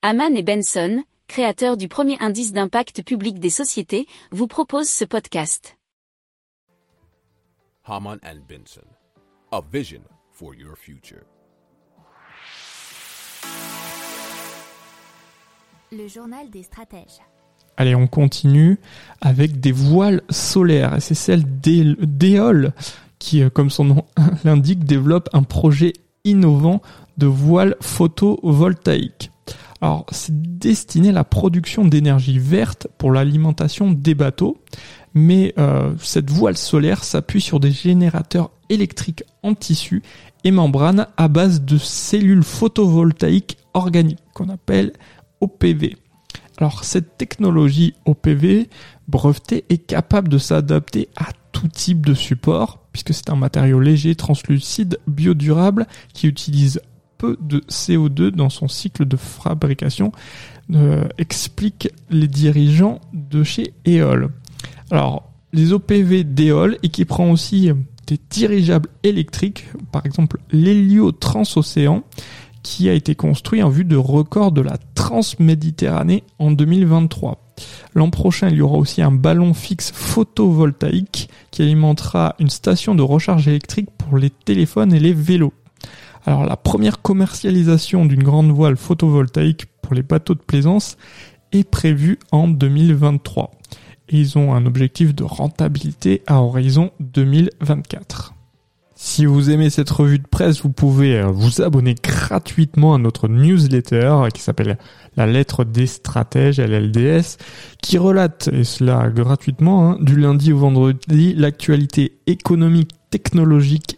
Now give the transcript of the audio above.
Haman et Benson, créateurs du premier indice d'impact public des sociétés, vous proposent ce podcast. Haman and Benson, a vision for your future. Le journal des stratèges. Allez, on continue avec des voiles solaires. Et c'est celle d'Eol qui, euh, comme son nom l'indique, développe un projet innovant de voiles photovoltaïques. Alors, c'est destiné à la production d'énergie verte pour l'alimentation des bateaux, mais euh, cette voile solaire s'appuie sur des générateurs électriques en tissu et membrane à base de cellules photovoltaïques organiques qu'on appelle OPV. Alors cette technologie OPV brevetée est capable de s'adapter à tout type de support puisque c'est un matériau léger, translucide, biodurable qui utilise peu de CO2 dans son cycle de fabrication, euh, expliquent les dirigeants de chez EOL. Alors, les OPV d'EOL équiperont aussi des dirigeables électriques, par exemple l'Helio Transocéan, qui a été construit en vue de record de la Transméditerranée en 2023. L'an prochain, il y aura aussi un ballon fixe photovoltaïque qui alimentera une station de recharge électrique pour les téléphones et les vélos. Alors la première commercialisation d'une grande voile photovoltaïque pour les bateaux de plaisance est prévue en 2023. Et ils ont un objectif de rentabilité à horizon 2024. Si vous aimez cette revue de presse, vous pouvez euh, vous abonner gratuitement à notre newsletter qui s'appelle La lettre des stratèges, LLDS, qui relate, et cela gratuitement, hein, du lundi au vendredi, l'actualité économique, technologique